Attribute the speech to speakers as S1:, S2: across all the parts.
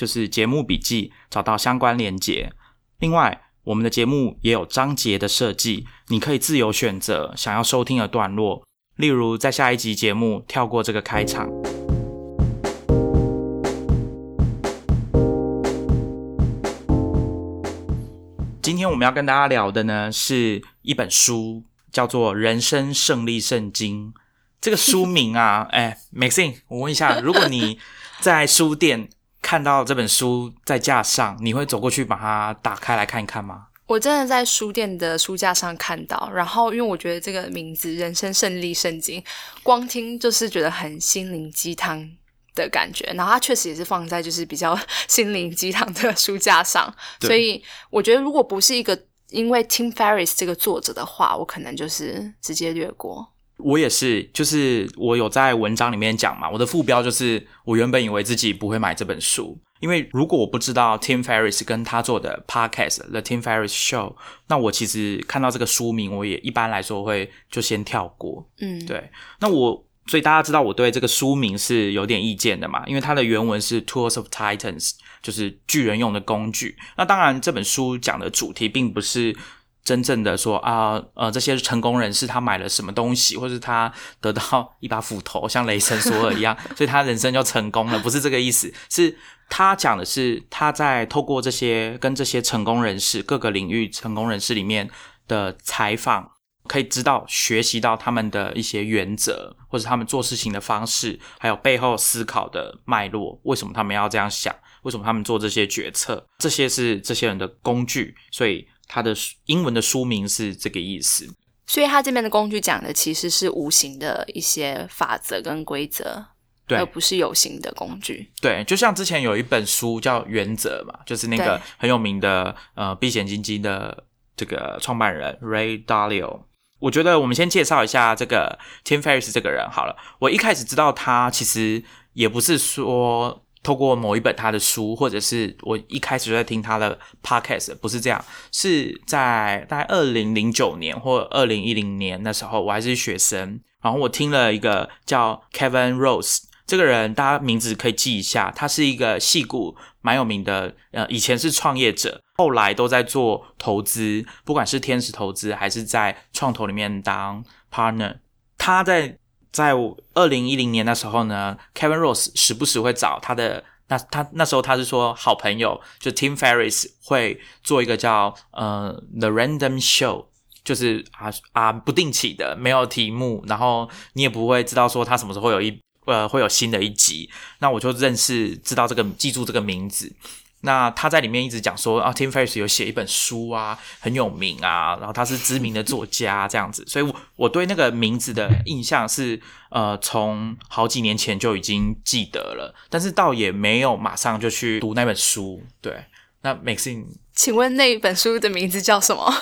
S1: 就是节目笔记，找到相关连结。另外，我们的节目也有章节的设计，你可以自由选择想要收听的段落，例如在下一集节目跳过这个开场。今天我们要跟大家聊的呢，是一本书，叫做《人生胜利圣经》。这个书名啊，哎，Maxine，我问一下，如果你在书店看到这本书在架上，你会走过去把它打开来看一看吗？
S2: 我真的在书店的书架上看到，然后因为我觉得这个名字《人生胜利圣经》，光听就是觉得很心灵鸡汤的感觉，然后它确实也是放在就是比较心灵鸡汤的书架上，所以我觉得如果不是一个因为 Tim Ferris 这个作者的话，我可能就是直接略过。
S1: 我也是，就是我有在文章里面讲嘛，我的副标就是我原本以为自己不会买这本书，因为如果我不知道 Tim Ferriss 跟他做的 podcast The Tim Ferris Show，那我其实看到这个书名，我也一般来说会就先跳过。嗯，对。那我所以大家知道我对这个书名是有点意见的嘛，因为它的原文是 Tools of Titans，就是巨人用的工具。那当然这本书讲的主题并不是。真正的说啊，呃，这些成功人士他买了什么东西，或者他得到一把斧头，像雷神索尔一样，所以他人生就成功了，不是这个意思。是他讲的是他在透过这些跟这些成功人士各个领域成功人士里面的采访，可以知道学习到他们的一些原则，或者他们做事情的方式，还有背后思考的脉络，为什么他们要这样想，为什么他们做这些决策，这些是这些人的工具，所以。它的英文的书名是这个意思，
S2: 所以它这边的工具讲的其实是无形的一些法则跟规则，
S1: 对，
S2: 而不是有形的工具。
S1: 对，就像之前有一本书叫《原则》嘛，就是那个很有名的呃避险基金的这个创办人 Ray Dalio。我觉得我们先介绍一下这个 Tim Ferriss 这个人好了。我一开始知道他，其实也不是说。透过某一本他的书，或者是我一开始就在听他的 podcast，不是这样，是在大概二零零九年或二零一零年那时候，我还是学生，然后我听了一个叫 Kevin Rose 这个人，大家名字可以记一下，他是一个戏骨蛮有名的，呃，以前是创业者，后来都在做投资，不管是天使投资还是在创投里面当 partner，他在。在二零一零年那时候呢，Kevin Rose 时不时会找他的那他那时候他是说好朋友就 Tim Ferris 会做一个叫呃 The Random Show，就是啊啊不定期的没有题目，然后你也不会知道说他什么时候会有一呃会有新的一集，那我就认识知道这个记住这个名字。那他在里面一直讲说啊，Tim Ferriss 有写一本书啊，很有名啊，然后他是知名的作家这样子，所以我我对那个名字的印象是呃，从好几年前就已经记得了，但是倒也没有马上就去读那本书，对。那 Maxine，
S2: 请问那一本书的名字叫什么？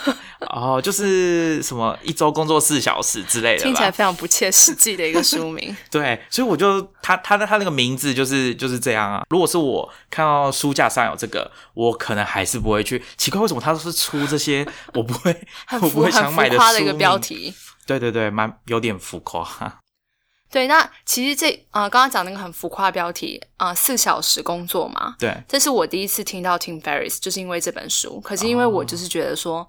S1: 哦，就是什么一周工作四小时之类的，
S2: 听起来非常不切实际的一个书名。
S1: 对，所以我就他他的他那个名字就是就是这样啊。如果是我看到书架上有这个，我可能还是不会去。奇怪，为什么他都是出这些 我不会我不会想买的
S2: 书的一个标题？
S1: 对对对，蛮有点浮夸。
S2: 对，那其实这啊，刚刚讲那个很浮夸标题啊，四小时工作嘛。
S1: 对，
S2: 这是我第一次听到 Tim Ferris，就是因为这本书。可是因为我就是觉得说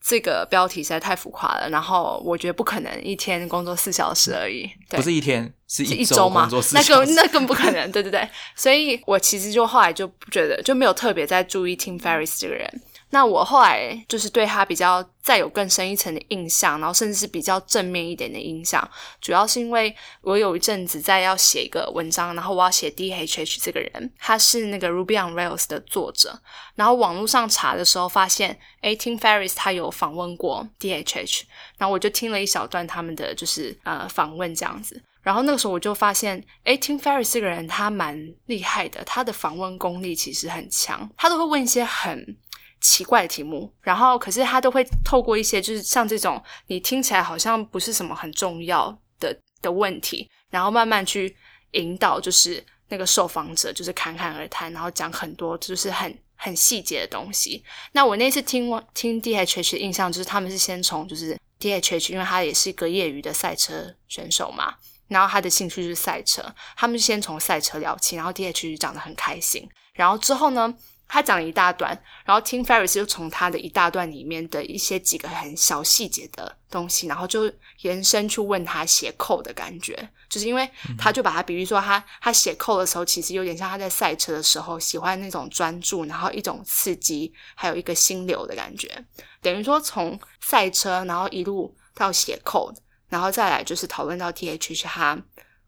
S2: 这个标题实在太浮夸了，然后我觉得不可能一天工作四小时而已。
S1: 对不是一天，是
S2: 一
S1: 周
S2: 嘛？
S1: 那
S2: 更那更不可能，对对对。所以我其实就后来就不觉得，就没有特别在注意 Tim Ferris 这个人。那我后来就是对他比较再有更深一层的印象，然后甚至是比较正面一点的印象，主要是因为我有一阵子在要写一个文章，然后我要写 D H H 这个人，他是那个 Ruby on Rails 的作者，然后网络上查的时候发现，哎，Tim Ferris 他有访问过 D H H，然后我就听了一小段他们的就是呃访问这样子。然后那个时候我就发现，诶 t i m Ferris 这个人他蛮厉害的，他的访问功力其实很强，他都会问一些很奇怪的题目，然后可是他都会透过一些就是像这种你听起来好像不是什么很重要的的问题，然后慢慢去引导，就是那个受访者就是侃侃而谈，然后讲很多就是很很细节的东西。那我那次听听 DHH 的印象就是他们是先从就是 DHH，因为他也是一个业余的赛车选手嘛。然后他的兴趣就是赛车，他们先从赛车聊起，然后 D H H 讲的很开心。然后之后呢，他讲了一大段，然后 Tim Ferris 就从他的一大段里面的一些几个很小细节的东西，然后就延伸去问他写扣的感觉，就是因为他就把他比喻说，他他写扣的时候，其实有点像他在赛车的时候喜欢那种专注，然后一种刺激，还有一个心流的感觉，等于说从赛车然后一路到写扣。然后再来就是讨论到 T H 是他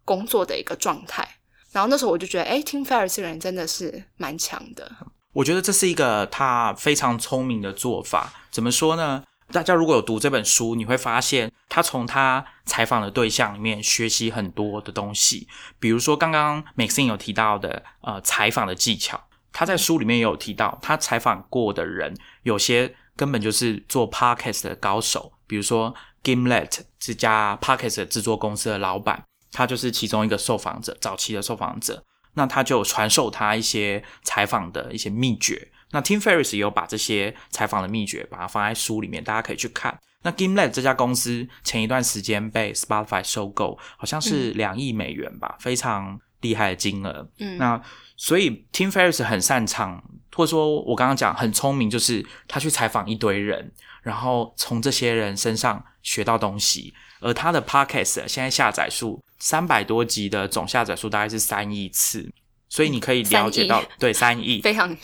S2: 工作的一个状态，然后那时候我就觉得，哎，Tim Ferris 这个人真的是蛮强的。
S1: 我觉得这是一个他非常聪明的做法。怎么说呢？大家如果有读这本书，你会发现他从他采访的对象里面学习很多的东西。比如说刚刚 Maxine 有提到的，呃，采访的技巧，他在书里面也有提到，他采访过的人有些根本就是做 Podcast 的高手，比如说。Gimlet 这家 Podcast 制作公司的老板，他就是其中一个受访者，早期的受访者。那他就传授他一些采访的一些秘诀。那 Tim Ferris 也有把这些采访的秘诀把它放在书里面，大家可以去看。那 GameLab 这家公司前一段时间被 Spotify 收购，好像是两亿美元吧，非常厉害的金额。嗯，那所以 Tim Ferris 很擅长，或者说我刚刚讲很聪明，就是他去采访一堆人。然后从这些人身上学到东西，而他的 podcast 现在下载数三百多集的总下载数大概是三亿次，所以你可以了解到，对三亿
S2: 非常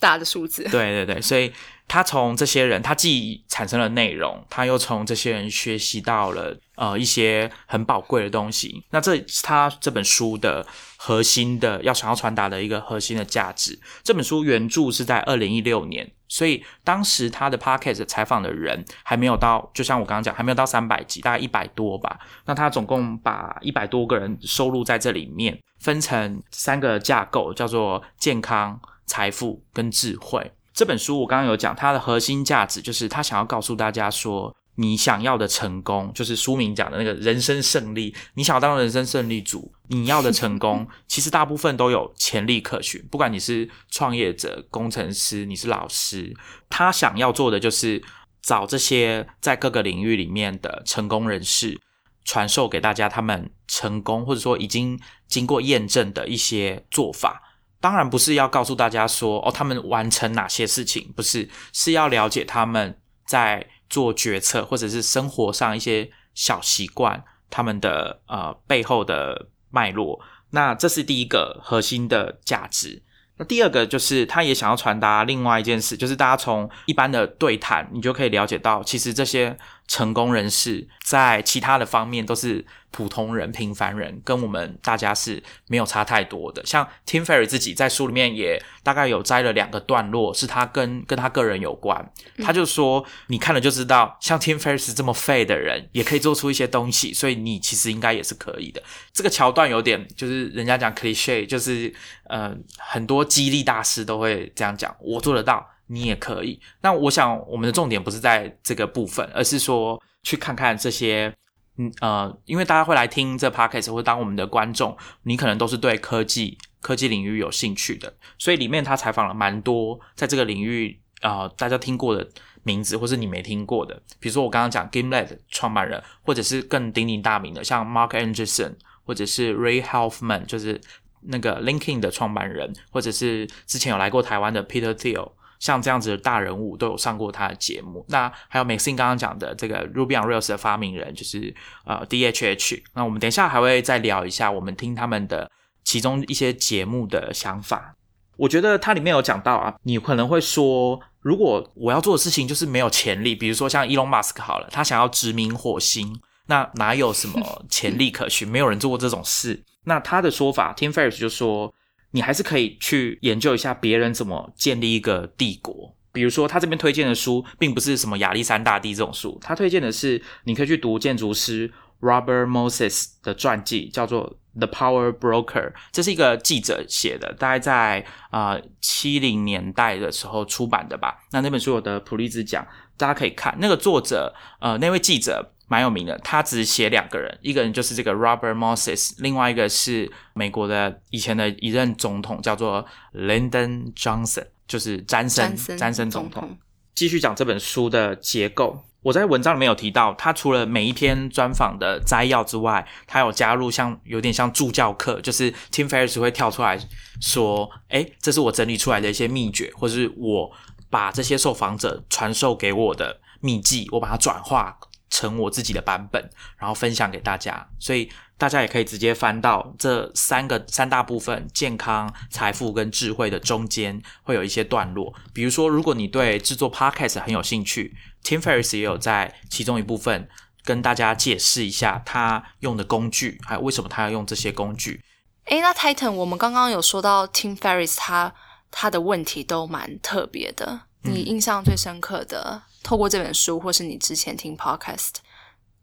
S2: 大的数字。
S1: 对对对，所以他从这些人，他既产生了内容，他又从这些人学习到了呃一些很宝贵的东西。那这是他这本书的核心的要想要传达的一个核心的价值。这本书原著是在二零一六年。所以当时他的 podcast 采访的人还没有到，就像我刚刚讲，还没有到三百集，大概一百多吧。那他总共把一百多个人收录在这里面，分成三个架构，叫做健康、财富跟智慧。这本书我刚刚有讲，它的核心价值就是他想要告诉大家说。你想要的成功，就是书名讲的那个人生胜利。你想要当人生胜利组，你要的成功，其实大部分都有潜力可循。不管你是创业者、工程师，你是老师，他想要做的就是找这些在各个领域里面的成功人士，传授给大家他们成功或者说已经经过验证的一些做法。当然不是要告诉大家说哦，他们完成哪些事情，不是，是要了解他们在。做决策，或者是生活上一些小习惯，他们的呃背后的脉络，那这是第一个核心的价值。那第二个就是，他也想要传达另外一件事，就是大家从一般的对谈，你就可以了解到，其实这些成功人士在其他的方面都是。普通人、平凡人跟我们大家是没有差太多的。像 Tim Ferry 自己在书里面也大概有摘了两个段落，是他跟跟他个人有关。他就说，你看了就知道，像 Tim Ferry 这么废的人，也可以做出一些东西，所以你其实应该也是可以的。这个桥段有点就是人家讲 cliche，就是呃很多激励大师都会这样讲，我做得到，你也可以。那我想我们的重点不是在这个部分，而是说去看看这些。嗯呃，因为大家会来听这 podcast 或当我们的观众，你可能都是对科技科技领域有兴趣的，所以里面他采访了蛮多在这个领域啊大家听过的名字，或是你没听过的，比如说我刚刚讲 Gimlet 创办人，或者是更鼎鼎大名的，像 Mark Anderson，或者是 Ray Halfman，就是那个 l i n k i n 的创办人，或者是之前有来过台湾的 Peter Thiel。像这样子的大人物都有上过他的节目。那还有 Maxine 刚刚讲的这个 Ruby on Rails 的发明人，就是呃 DHH。那我们等一下还会再聊一下，我们听他们的其中一些节目的想法。我觉得它里面有讲到啊，你可能会说，如果我要做的事情就是没有潜力，比如说像 Elon Musk 好了，他想要殖民火星，那哪有什么潜力可循？没有人做过这种事。那他的说法，Tim Ferriss 就说。你还是可以去研究一下别人怎么建立一个帝国。比如说，他这边推荐的书，并不是什么亚历山大帝这种书，他推荐的是你可以去读建筑师 Robert Moses 的传记，叫做《The Power Broker》，这是一个记者写的，大概在啊七零年代的时候出版的吧。那那本书有得普利兹奖，大家可以看。那个作者呃，那位记者蛮有名的，他只写两个人，一个人就是这个 Robert Moses，另外一个是美国的以前的一任总统，叫做 Lyndon Johnson，就是詹森詹森总统。继续讲这本书的结构。我在文章里面有提到，他除了每一篇专访的摘要之外，他有加入像有点像助教课，就是 Tim Ferriss 会跳出来说：“哎，这是我整理出来的一些秘诀，或是我把这些受访者传授给我的秘籍，我把它转化成我自己的版本，然后分享给大家。所以大家也可以直接翻到这三个三大部分：健康、财富跟智慧的中间，会有一些段落。比如说，如果你对制作 Podcast 很有兴趣。” Tim Ferriss 也有在其中一部分跟大家解释一下他用的工具，还有为什么他要用这些工具。
S2: 诶，那 Titan，我们刚刚有说到 Tim Ferriss，他他的问题都蛮特别的。你印象最深刻的，透过这本书，或是你之前听 Podcast，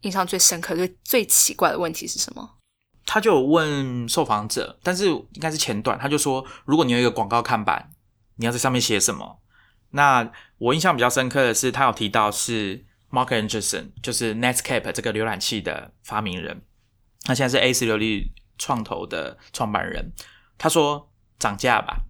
S2: 印象最深刻、最最奇怪的问题是什么？
S1: 他就有问受访者，但是应该是前段，他就说，如果你有一个广告看板，你要在上面写什么？那我印象比较深刻的是，他有提到是 Mark Anderson，就是 Netcape 这个浏览器的发明人，他现在是 A 四流利创投的创办人。他说涨价吧，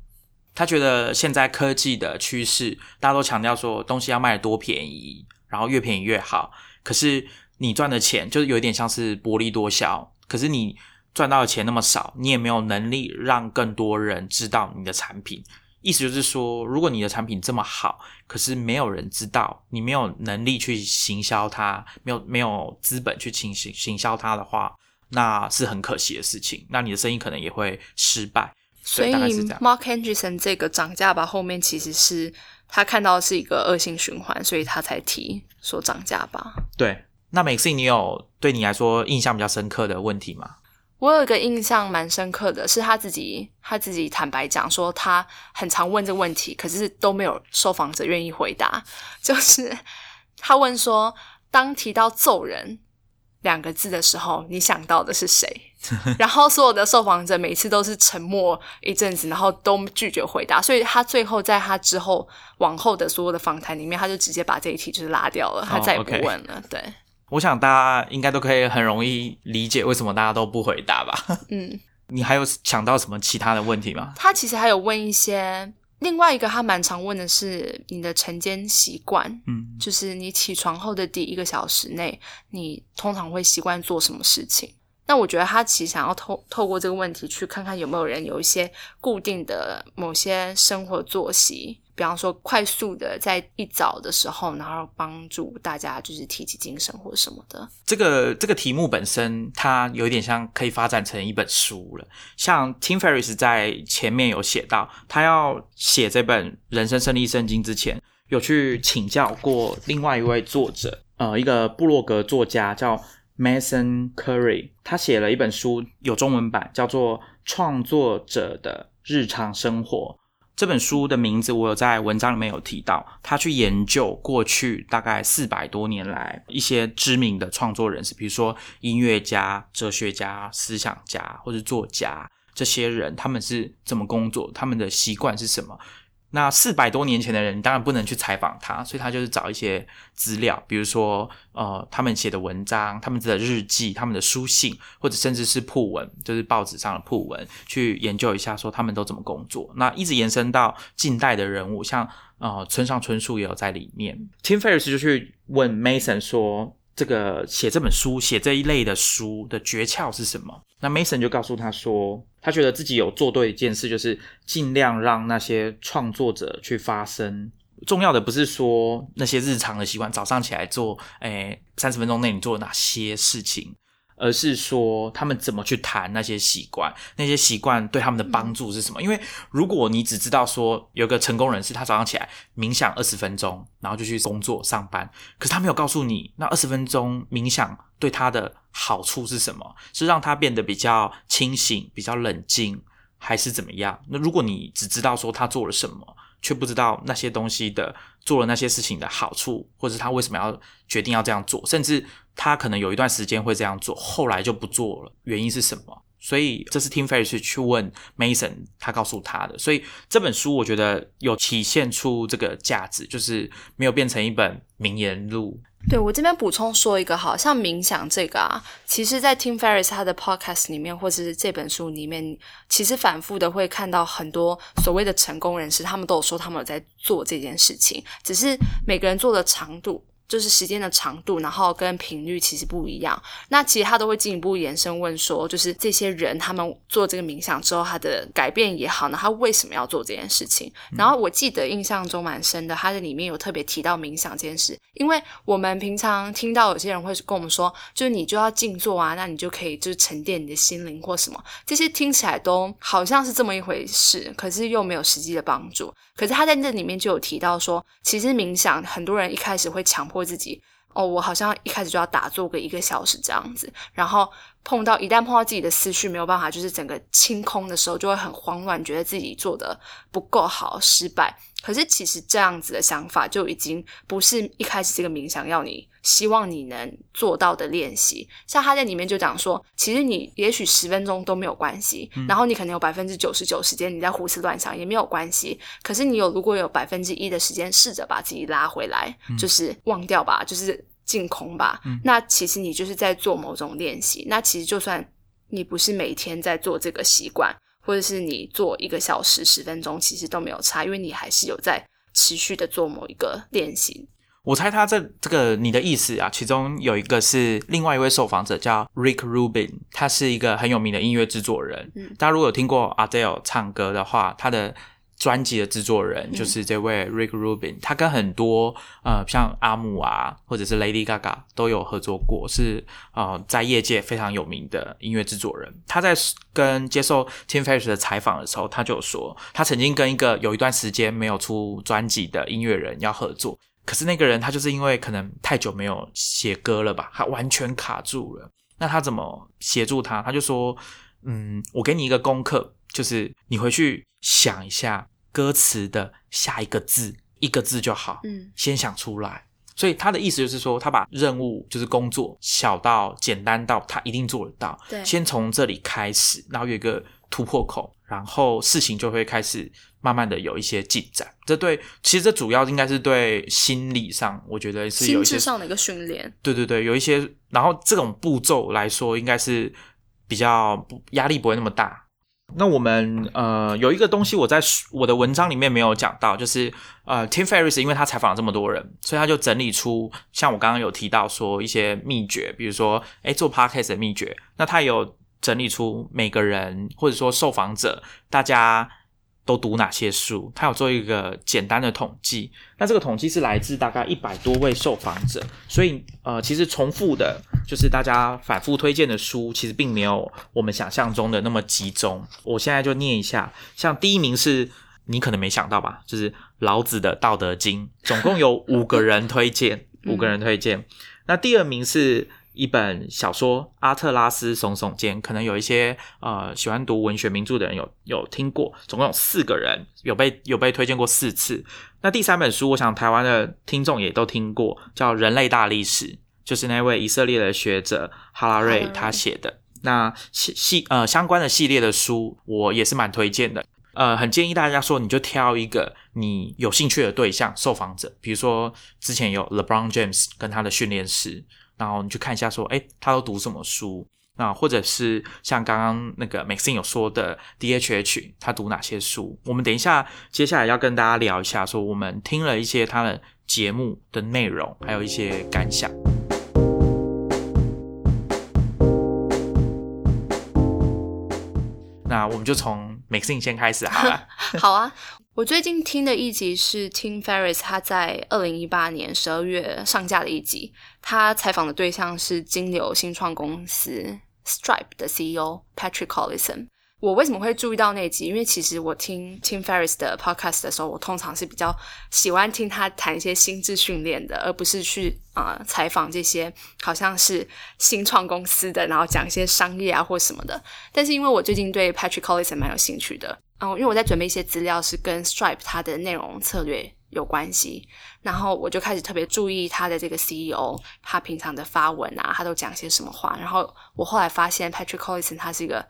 S1: 他觉得现在科技的趋势，大家都强调说东西要卖得多便宜，然后越便宜越好。可是你赚的钱就是有一点像是薄利多销，可是你赚到的钱那么少，你也没有能力让更多人知道你的产品。意思就是说，如果你的产品这么好，可是没有人知道，你没有能力去行销它，没有没有资本去行行行销它的话，那是很可惜的事情。那你的生意可能也会失败。
S2: 所以，Mark Anderson 这个涨价吧，后面其实是他看到是一个恶性循环，所以他才提说涨价吧。
S1: 对，那 Maxine，你有对你来说印象比较深刻的问题吗？
S2: 我有一个印象蛮深刻的，是他自己他自己坦白讲说，他很常问这个问题，可是都没有受访者愿意回答。就是他问说，当提到揍人两个字的时候，你想到的是谁？然后所有的受访者每次都是沉默一阵子，然后都拒绝回答。所以他最后在他之后往后的所有的访谈里面，他就直接把这一题就是拉掉了，他再也不问了。对。
S1: 我想大家应该都可以很容易理解为什么大家都不回答吧。嗯，你还有想到什么其他的问题吗？
S2: 他其实还有问一些，另外一个他蛮常问的是你的晨间习惯，嗯，就是你起床后的第一个小时内，你通常会习惯做什么事情？那我觉得他其实想要透透过这个问题去看看有没有人有一些固定的某些生活作息。比方说，快速的在一早的时候，然后帮助大家就是提起精神或什么的。
S1: 这个这个题目本身，它有点像可以发展成一本书了。像 Tim Ferriss 在前面有写到，他要写这本《人生胜利圣经》之前，有去请教过另外一位作者，呃，一个布洛格作家叫 Mason Curry，他写了一本书，有中文版，叫做《创作者的日常生活》。这本书的名字我有在文章里面有提到，他去研究过去大概四百多年来一些知名的创作人士，比如说音乐家、哲学家、思想家或者作家，这些人他们是怎么工作，他们的习惯是什么。那四百多年前的人，当然不能去采访他，所以他就是找一些资料，比如说呃，他们写的文章、他们的日记、他们的书信，或者甚至是铺文，就是报纸上的铺文，去研究一下，说他们都怎么工作。那一直延伸到近代的人物，像呃村上春树也有在里面。Tim Ferriss 就去问 Mason 说。这个写这本书、写这一类的书的诀窍是什么？那 Mason 就告诉他说，他觉得自己有做对一件事，就是尽量让那些创作者去发声。重要的不是说那些日常的习惯，早上起来做，诶，三十分钟内你做哪些事情。而是说他们怎么去谈那些习惯，那些习惯对他们的帮助是什么？因为如果你只知道说有个成功人士，他早上起来冥想二十分钟，然后就去工作上班，可是他没有告诉你那二十分钟冥想对他的好处是什么？是让他变得比较清醒、比较冷静，还是怎么样？那如果你只知道说他做了什么，却不知道那些东西的做了那些事情的好处，或者他为什么要决定要这样做，甚至他可能有一段时间会这样做，后来就不做了，原因是什么？所以这是 Tim Ferriss 去问 Mason，他告诉他的。所以这本书我觉得有体现出这个价值，就是没有变成一本名言录。
S2: 对我这边补充说一个，好像冥想这个啊，其实，在 Tim Ferriss 他的 Podcast 里面，或者是这本书里面，其实反复的会看到很多所谓的成功人士，他们都有说他们有在做这件事情，只是每个人做的长度。就是时间的长度，然后跟频率其实不一样。那其实他都会进一步延伸问说，就是这些人他们做这个冥想之后，他的改变也好，那他为什么要做这件事情？然后我记得印象中蛮深的，他的里面有特别提到冥想这件事，因为我们平常听到有些人会跟我们说，就是你就要静坐啊，那你就可以就是沉淀你的心灵或什么，这些听起来都好像是这么一回事，可是又没有实际的帮助。可是他在这里面就有提到说，其实冥想很多人一开始会强迫。或自己哦，我好像一开始就要打坐个一个小时这样子，然后碰到一旦碰到自己的思绪没有办法，就是整个清空的时候，就会很慌乱，觉得自己做的不够好，失败。可是其实这样子的想法就已经不是一开始这个冥想要你希望你能做到的练习。像他在里面就讲说，其实你也许十分钟都没有关系，然后你可能有百分之九十九时间你在胡思乱想也没有关系。可是你有如果有百分之一的时间试着把自己拉回来，就是忘掉吧，就是净空吧。那其实你就是在做某种练习。那其实就算你不是每天在做这个习惯。或者是你做一个小时十分钟，其实都没有差，因为你还是有在持续的做某一个练习。
S1: 我猜他这这个你的意思啊，其中有一个是另外一位受访者叫 Rick Rubin，他是一个很有名的音乐制作人。嗯，大家如果有听过 Adele 唱歌的话，他的。专辑的制作人就是这位 Rick Rubin，他跟很多呃像阿姆啊，或者是 Lady Gaga 都有合作过，是呃在业界非常有名的音乐制作人。他在跟接受 Tim Ferriss 的采访的时候，他就说，他曾经跟一个有一段时间没有出专辑的音乐人要合作，可是那个人他就是因为可能太久没有写歌了吧，他完全卡住了。那他怎么协助他？他就说，嗯，我给你一个功课。就是你回去想一下歌词的下一个字，一个字就好，嗯，先想出来。所以他的意思就是说，他把任务就是工作小到简单到他一定做得到，
S2: 对，
S1: 先从这里开始，然后有一个突破口，然后事情就会开始慢慢的有一些进展。这对，其实这主要应该是对心理上，我觉得是有一些
S2: 上的一个训练。
S1: 对对对，有一些，然后这种步骤来说，应该是比较不压力不会那么大。那我们呃有一个东西我在我的文章里面没有讲到，就是呃 Tim Ferriss 因为他采访了这么多人，所以他就整理出像我刚刚有提到说一些秘诀，比如说哎做 podcast 的秘诀，那他有整理出每个人或者说受访者大家。都读哪些书？他有做一个简单的统计。那这个统计是来自大概一百多位受访者，所以呃，其实重复的，就是大家反复推荐的书，其实并没有我们想象中的那么集中。我现在就念一下，像第一名是你可能没想到吧，就是老子的《道德经》，总共有五个人推荐，五个人推荐。那第二名是。一本小说《阿特拉斯耸耸肩》，可能有一些呃喜欢读文学名著的人有有听过，总共有四个人有被有被推荐过四次。那第三本书，我想台湾的听众也都听过，叫《人类大历史》，就是那位以色列的学者哈拉瑞他写的。那系系呃相关的系列的书，我也是蛮推荐的。呃，很建议大家说，你就挑一个你有兴趣的对象受访者，比如说之前有 LeBron James 跟他的训练师。然后你去看一下，说，哎，他都读什么书？那或者是像刚刚那个 Maxine 有说的 DHH，他读哪些书？我们等一下接下来要跟大家聊一下，说我们听了一些他的节目的内容，还有一些感想。那我们就从 Maxine 先开始好了。
S2: 好啊。我最近听的一集是 Tim Ferriss 他在二零一八年十二月上架的一集，他采访的对象是金流新创公司 Stripe 的 CEO Patrick Collison。我为什么会注意到那集？因为其实我听 Tim Ferris 的 podcast 的时候，我通常是比较喜欢听他谈一些心智训练的，而不是去啊采访这些好像是新创公司的，然后讲一些商业啊或什么的。但是因为我最近对 Patrick Collison 蛮有兴趣的。嗯，因为我在准备一些资料，是跟 Stripe 它的内容策略有关系。然后我就开始特别注意他的这个 CEO，他平常的发文啊，他都讲些什么话。然后我后来发现 Patrick Collison 他是一个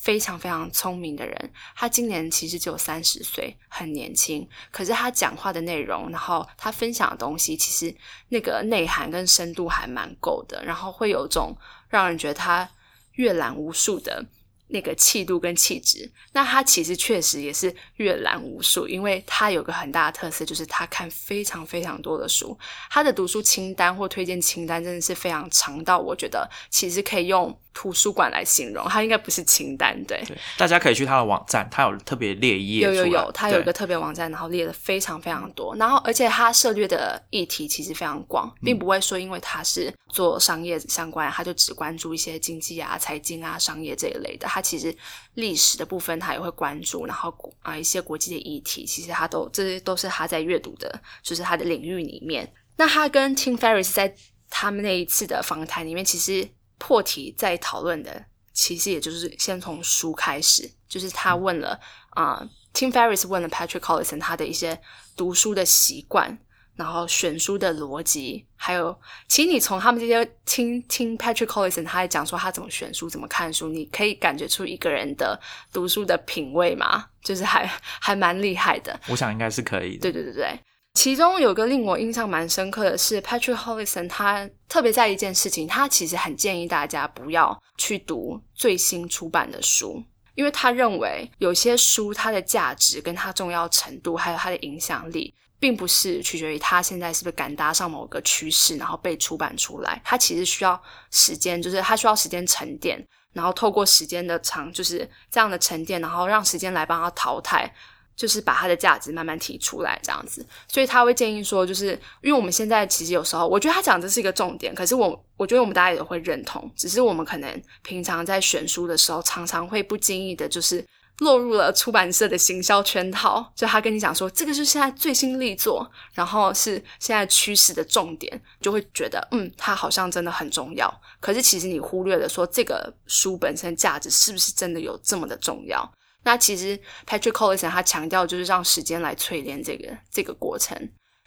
S2: 非常非常聪明的人，他今年其实只有三十岁，很年轻。可是他讲话的内容，然后他分享的东西，其实那个内涵跟深度还蛮够的。然后会有种让人觉得他阅览无数的。那个气度跟气质，那他其实确实也是阅览无数，因为他有个很大的特色，就是他看非常非常多的书，他的读书清单或推荐清单真的是非常长到，我觉得其实可以用。图书馆来形容，它应该不是清单，对。
S1: 对，大家可以去他的网站，它有特别列页。
S2: 有有有，它有一个特别网站，然后列了非常非常多，然后而且它涉猎的议题其实非常广，并不会说因为它是做商业相关，它就只关注一些经济啊、财经啊、商业这一类的。它其实历史的部分他也会关注，然后啊一些国际的议题，其实他都这些都是他在阅读的，就是他的领域里面。那他跟 Tim Ferris 在他们那一次的访谈里面，其实。破题在讨论的，其实也就是先从书开始，就是他问了啊，Tim Ferris 问了 Patrick Collison 他的一些读书的习惯，然后选书的逻辑，还有，其实你从他们这些听听 Patrick Collison 他在讲说他怎么选书，怎么看书，你可以感觉出一个人的读书的品味嘛，就是还还蛮厉害的。
S1: 我想应该是可以的。
S2: 对对对对。其中有个令我印象蛮深刻的是，Patrick Hollison，他特别在一件事情，他其实很建议大家不要去读最新出版的书，因为他认为有些书它的价值跟它重要程度，还有它的影响力，并不是取决于它现在是不是赶搭上某个趋势，然后被出版出来。它其实需要时间，就是它需要时间沉淀，然后透过时间的长，就是这样的沉淀，然后让时间来帮它淘汰。就是把它的价值慢慢提出来，这样子，所以他会建议说，就是因为我们现在其实有时候，我觉得他讲这是一个重点，可是我我觉得我们大家也会认同，只是我们可能平常在选书的时候，常常会不经意的，就是落入了出版社的行销圈套，就他跟你讲说，这个是现在最新力作，然后是现在趋势的重点，就会觉得，嗯，它好像真的很重要，可是其实你忽略了说，这个书本身价值是不是真的有这么的重要？那其实 Patrick Collison 他强调就是让时间来淬炼这个这个过程，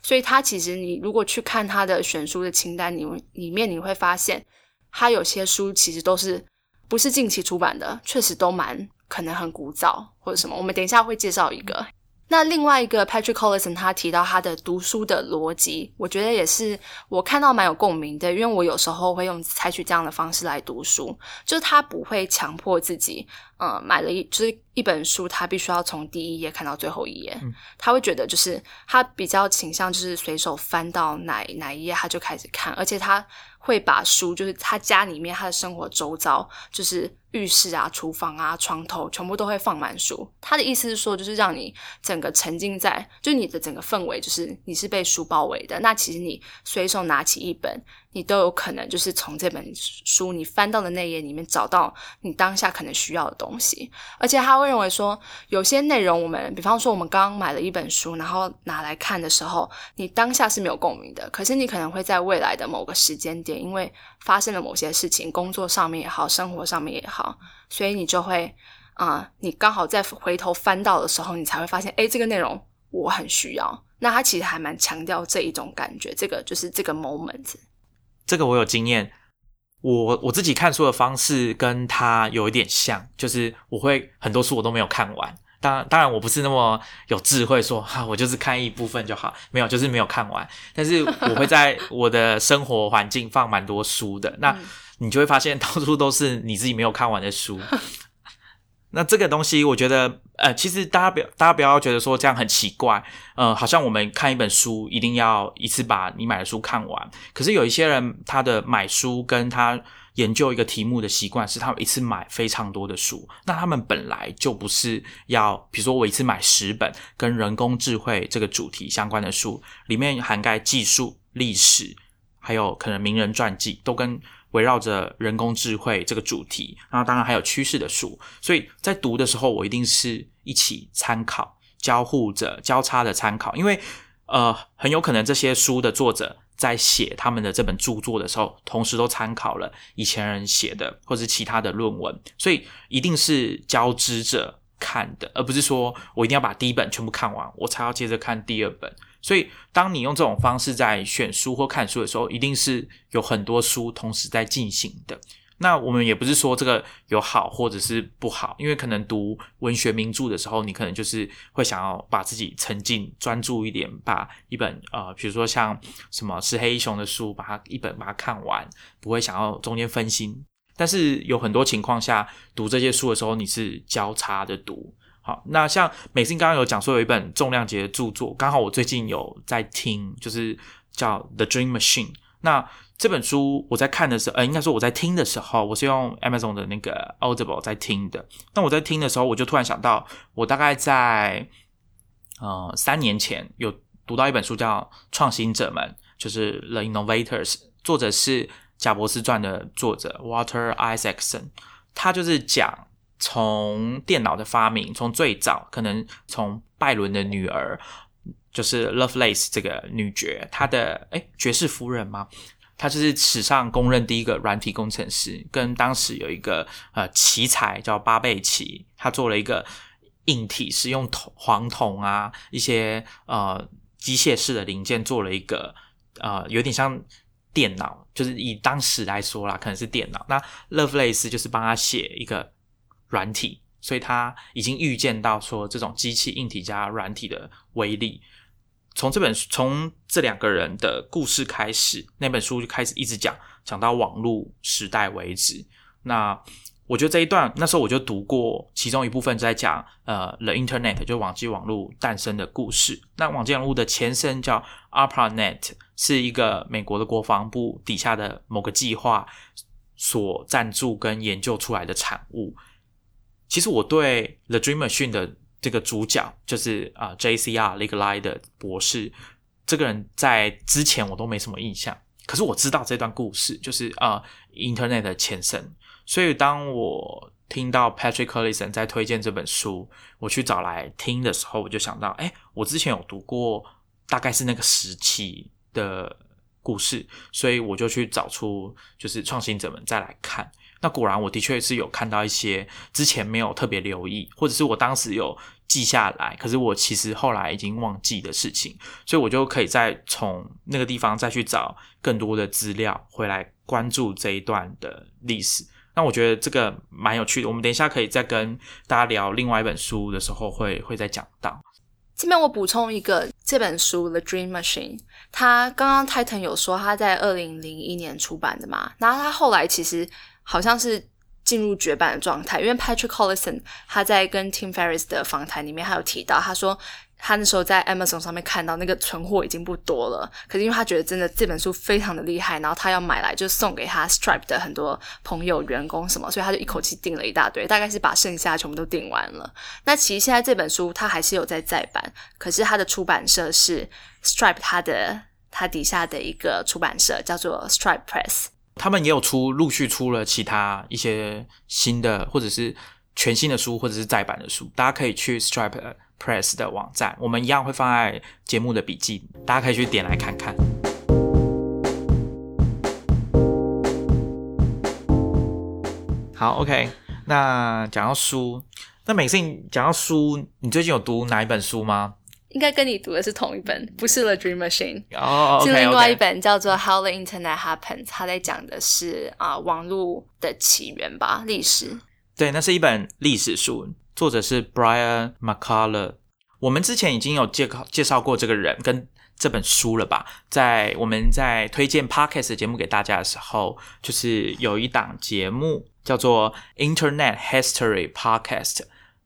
S2: 所以他其实你如果去看他的选书的清单，你里面你会发现，他有些书其实都是不是近期出版的，确实都蛮可能很古早或者什么。我们等一下会介绍一个。那另外一个 Patrick Collison 他提到他的读书的逻辑，我觉得也是我看到蛮有共鸣的，因为我有时候会用采取这样的方式来读书，就是他不会强迫自己。嗯，买了一就是一本书，他必须要从第一页看到最后一页。他会觉得，就是他比较倾向就是随手翻到哪哪一页，他就开始看，而且他会把书，就是他家里面他的生活周遭，就是浴室啊、厨房啊、床头，全部都会放满书。他的意思是说，就是让你整个沉浸在，就你的整个氛围，就是你是被书包围的。那其实你随手拿起一本。你都有可能就是从这本书你翻到的那页里面找到你当下可能需要的东西，而且他会认为说有些内容我们，比方说我们刚刚买了一本书，然后拿来看的时候，你当下是没有共鸣的，可是你可能会在未来的某个时间点，因为发生了某些事情，工作上面也好，生活上面也好，所以你就会啊，你刚好在回头翻到的时候，你才会发现，哎，这个内容我很需要。那他其实还蛮强调这一种感觉，这个就是这个 moment。
S1: 这个我有经验，我我自己看书的方式跟他有一点像，就是我会很多书我都没有看完。当然，当然我不是那么有智慧，说 哈我就是看一部分就好，没有就是没有看完。但是我会在 我的生活环境放蛮多书的，那你就会发现 到处都是你自己没有看完的书。那这个东西，我觉得，呃，其实大家不要，大家不要觉得说这样很奇怪，呃，好像我们看一本书一定要一次把你买的书看完。可是有一些人，他的买书跟他研究一个题目的习惯是，他们一次买非常多的书。那他们本来就不是要，比如说我一次买十本跟人工智慧这个主题相关的书，里面涵盖技术、历史，还有可能名人传记，都跟。围绕着人工智慧这个主题，那当然还有趋势的书，所以在读的时候，我一定是一起参考、交互着、交叉的参考，因为呃，很有可能这些书的作者在写他们的这本著作的时候，同时都参考了以前人写的或是其他的论文，所以一定是交织着。看的，而不是说我一定要把第一本全部看完，我才要接着看第二本。所以，当你用这种方式在选书或看书的时候，一定是有很多书同时在进行的。那我们也不是说这个有好或者是不好，因为可能读文学名著的时候，你可能就是会想要把自己沉浸、专注一点，把一本呃，比如说像什么是黑熊的书，把它一本把它看完，不会想要中间分心。但是有很多情况下，读这些书的时候，你是交叉的读。好，那像美心刚刚有讲说有一本重量级的著作，刚好我最近有在听，就是叫《The Dream Machine》。那这本书我在看的时候，呃，应该说我在听的时候，我是用 Amazon 的那个 Audible 在听的。那我在听的时候，我就突然想到，我大概在呃三年前有读到一本书叫《创新者们》，就是 The Innovators，作者是贾伯斯传的作者 Water Isaacson，他就是讲。从电脑的发明，从最早可能从拜伦的女儿，就是 Lovelace 这个女爵，她的哎爵士夫人吗？她就是史上公认第一个软体工程师，跟当时有一个呃奇才叫巴贝奇，他做了一个硬体，是用铜黄铜啊一些呃机械式的零件做了一个呃有点像电脑，就是以当时来说啦，可能是电脑。那 Lovelace 就是帮他写一个。软体，所以他已经预见到说这种机器硬体加软体的威力。从这本从这两个人的故事开始，那本书就开始一直讲讲到网络时代为止。那我觉得这一段那时候我就读过其中一部分，在讲呃，the internet 就网际网络诞生的故事。那网际网络的前身叫 ARPANET，是一个美国的国防部底下的某个计划所赞助跟研究出来的产物。其实我对《The Dream Machine》的这个主角，就是啊，J.C.R. l e g l i 的博士，这个人在之前我都没什么印象。可是我知道这段故事，就是啊，Internet 的前身。所以当我听到 Patrick Collison 在推荐这本书，我去找来听的时候，我就想到，哎，我之前有读过，大概是那个时期的故事，所以我就去找出，就是创新者们再来看。那果然，我的确是有看到一些之前没有特别留意，或者是我当时有记下来，可是我其实后来已经忘记的事情，所以我就可以再从那个地方再去找更多的资料回来关注这一段的历史。那我觉得这个蛮有趣的，我们等一下可以再跟大家聊另外一本书的时候会会再讲到。
S2: 这边我补充一个，这本书《The Dream Machine》，它刚刚 Titan 有说他在二零零一年出版的嘛，然后他后来其实。好像是进入绝版的状态，因为 Patrick Collison 他在跟 Tim Ferriss 的访谈里面，他有提到，他说他那时候在 Amazon 上面看到那个存货已经不多了，可是因为他觉得真的这本书非常的厉害，然后他要买来就送给他 Stripe 的很多朋友、员工什么，所以他就一口气订了一大堆，大概是把剩下全部都订完了。那其实现在这本书他还是有在再版，可是他的出版社是 Stripe 他的他底下的一个出版社叫做 Stripe Press。
S1: 他们也有出，陆续出了其他一些新的，或者是全新的书，或者是再版的书，大家可以去 Stripe Press 的网站，我们一样会放在节目的笔记，大家可以去点来看看。好，OK，那讲到书，那每次讲到书，你最近有读哪一本书吗？
S2: 应该跟你读的是同一本，不是《The Dream Machine》，
S1: 哦，
S2: 是另外一本叫做《How the Internet Happens》，它在讲的是啊网络的起源吧，历史。
S1: 对，那是一本历史书，作者是 Brian McCullough。我们之前已经有介绍介绍过这个人跟这本书了吧？在我们在推荐 Podcast 节目给大家的时候，就是有一档节目叫做《Internet History Podcast》，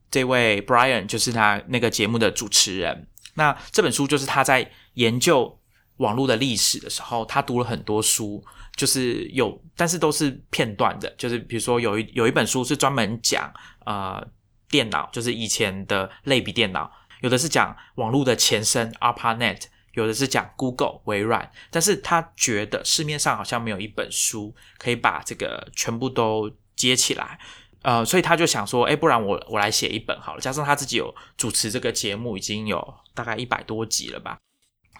S1: 这位 Brian 就是他那个节目的主持人。那这本书就是他在研究网络的历史的时候，他读了很多书，就是有，但是都是片段的，就是比如说有一有一本书是专门讲呃电脑，就是以前的类比电脑，有的是讲网络的前身 ARPANET，有的是讲 Google 微软，但是他觉得市面上好像没有一本书可以把这个全部都接起来。呃，所以他就想说，哎，不然我我来写一本好了。加上他自己有主持这个节目，已经有大概一百多集了吧，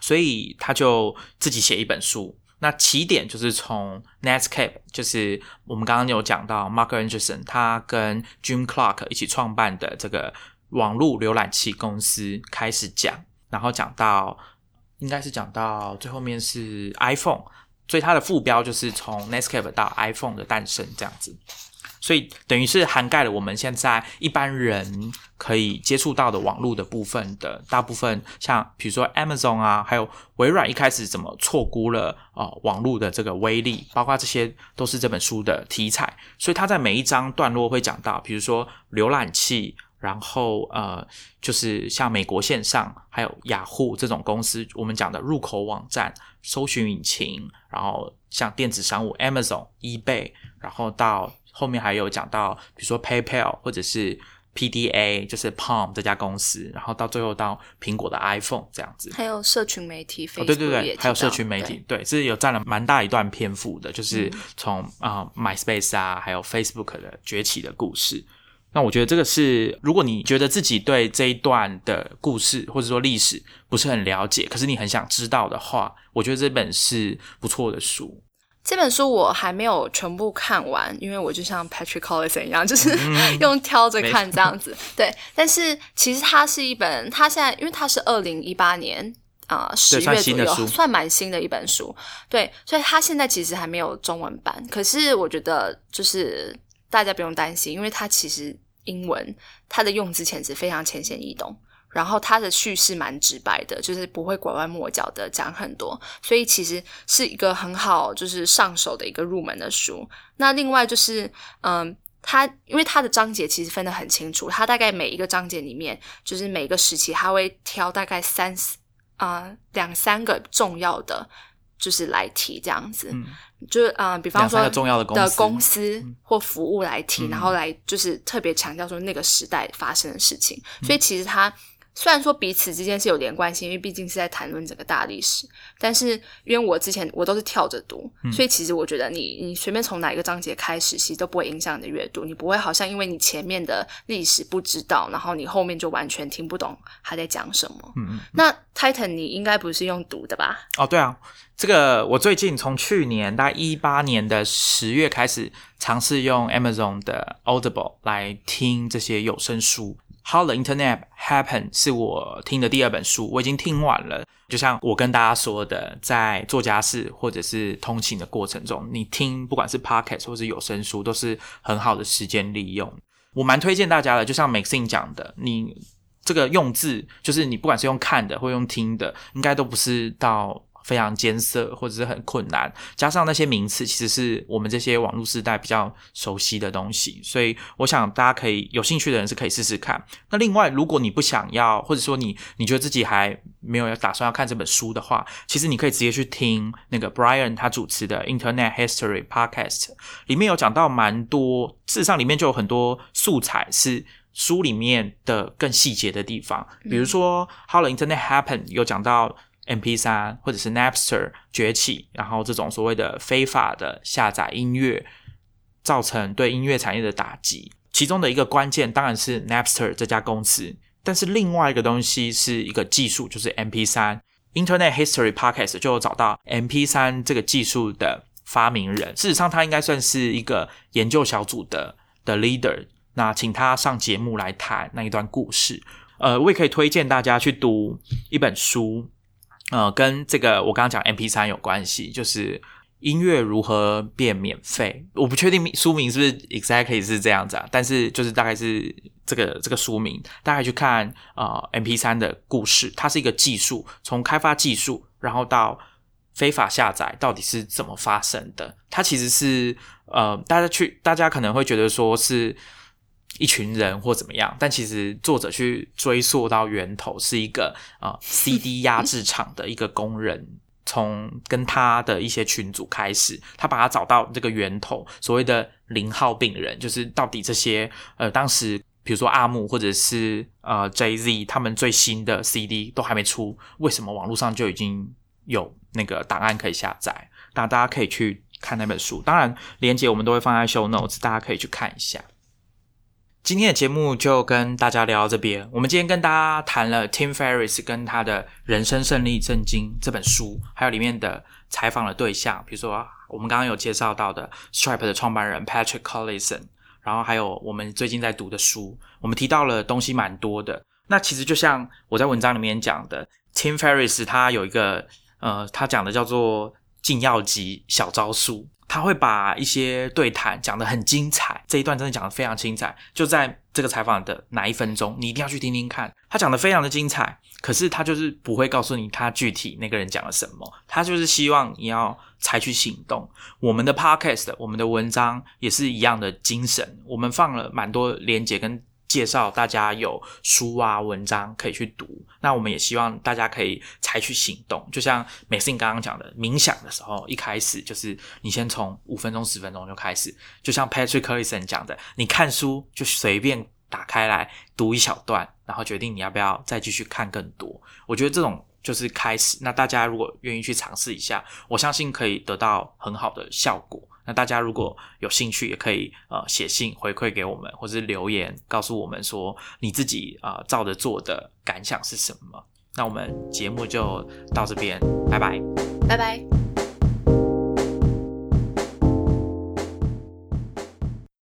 S1: 所以他就自己写一本书。那起点就是从 Netscape，就是我们刚刚有讲到 Mark Anderson 他跟 Jim Clark 一起创办的这个网络浏览器公司开始讲，然后讲到应该是讲到最后面是 iPhone，所以它的副标就是从 Netscape 到 iPhone 的诞生这样子。所以等于是涵盖了我们现在一般人可以接触到的网络的部分的大部分，像比如说 Amazon 啊，还有微软一开始怎么错估了哦网络的这个威力，包括这些都是这本书的题材。所以它在每一章段落会讲到，比如说浏览器，然后呃就是像美国线上，还有雅虎这种公司，我们讲的入口网站、搜寻引擎，然后像电子商务 Amazon、eBay，然后到后面还有讲到，比如说 PayPal 或者是 PDA，就是 Palm 这家公司，然后到最后到苹果的 iPhone 这样子，
S2: 还有社群媒体，
S1: 对对对，还有社群媒体，对，这有占了蛮大一段篇幅的，就是从啊 MySpace 啊，还有 Facebook 的崛起的故事。那我觉得这个是，如果你觉得自己对这一段的故事或者说历史不是很了解，可是你很想知道的话，我觉得这本是不错的书。
S2: 这本书我还没有全部看完，因为我就像 Patrick Collison 一样，就是 用挑着看这样子。对，但是其实它是一本，它现在因为它是二零一八年啊十月左右，算蛮新的一本书。对，所以它现在其实还没有中文版。可是我觉得，就是大家不用担心，因为它其实英文它的用字遣词非常浅显易懂。然后它的叙事蛮直白的，就是不会拐弯抹角的讲很多，所以其实是一个很好就是上手的一个入门的书。那另外就是，嗯，它因为它的章节其实分得很清楚，它大概每一个章节里面，就是每一个时期，它会挑大概三四啊两三个重要的，就是来提这样子，就是啊，比方说
S1: 重要
S2: 的公司或服务来提，然后来就是特别强调说那个时代发生的事情，所以其实它。虽然说彼此之间是有连贯性，因为毕竟是在谈论整个大历史，但是因为我之前我都是跳着读，所以其实我觉得你你随便从哪一个章节开始，其实都不会影响你的阅读，你不会好像因为你前面的历史不知道，然后你后面就完全听不懂他在讲什么。嗯嗯。那 Titan 你应该不是用读的吧？
S1: 哦，对啊，这个我最近从去年大概一八年的十月开始尝试用 Amazon 的 Audible 来听这些有声书。How the Internet Happened 是我听的第二本书，我已经听完了。就像我跟大家说的，在做家事或者是通勤的过程中，你听不管是 Podcast 或是有声书，都是很好的时间利用。我蛮推荐大家的。就像 Maxine 讲的，你这个用字，就是你不管是用看的或用听的，应该都不是到。非常艰涩或者是很困难，加上那些名词，其实是我们这些网络时代比较熟悉的东西，所以我想大家可以有兴趣的人是可以试试看。那另外，如果你不想要，或者说你你觉得自己还没有打算要看这本书的话，其实你可以直接去听那个 Brian 他主持的 Internet History Podcast，里面有讲到蛮多，事实上里面就有很多素材是书里面的更细节的地方，比如说 How the Internet Happened 有讲到。M P 三或者是 Napster 崛起，然后这种所谓的非法的下载音乐，造成对音乐产业的打击。其中的一个关键当然是 Napster 这家公司，但是另外一个东西是一个技术，就是 M P 三。Internet History Podcast 就有找到 M P 三这个技术的发明人，事实上他应该算是一个研究小组的的 leader。那请他上节目来谈那一段故事。呃，我也可以推荐大家去读一本书。呃，跟这个我刚刚讲 M P 三有关系，就是音乐如何变免费。我不确定书名是不是 exactly 是这样子啊，但是就是大概是这个这个书名，大概去看啊 M P 三的故事，它是一个技术，从开发技术，然后到非法下载到底是怎么发生的。它其实是呃，大家去大家可能会觉得说是。一群人或怎么样，但其实作者去追溯到源头，是一个啊 CD 压制厂的一个工人，从跟他的一些群组开始，他把他找到这个源头，所谓的零号病人，就是到底这些呃当时比如说阿木或者是呃 JZ 他们最新的 CD 都还没出，为什么网络上就已经有那个档案可以下载？那大家可以去看那本书，当然连接我们都会放在 Show Notes，大家可以去看一下。今天的节目就跟大家聊到这边。我们今天跟大家谈了 Tim Ferriss 跟他的人生胜利震惊这本书，还有里面的采访的对象，比如说我们刚刚有介绍到的 Stripe 的创办人 Patrick Collison，然后还有我们最近在读的书，我们提到了东西蛮多的。那其实就像我在文章里面讲的，Tim Ferriss 他有一个呃，他讲的叫做禁药级小招数。他会把一些对谈讲得很精彩，这一段真的讲的非常精彩，就在这个采访的哪一分钟，你一定要去听听看。他讲的非常的精彩，可是他就是不会告诉你他具体那个人讲了什么，他就是希望你要采取行动。我们的 podcast，我们的文章也是一样的精神，我们放了蛮多连接跟。介绍大家有书啊文章可以去读，那我们也希望大家可以采取行动，就像美信刚刚讲的，冥想的时候一开始就是你先从五分钟十分钟就开始，就像 Patrick Collison 讲的，你看书就随便打开来读一小段，然后决定你要不要再继续看更多。我觉得这种就是开始，那大家如果愿意去尝试一下，我相信可以得到很好的效果。那大家如果有兴趣，也可以呃写信回馈给我们，或是留言告诉我们说你自己啊照着做的感想是什么。那我们节目就到这边，拜拜，
S2: 拜拜。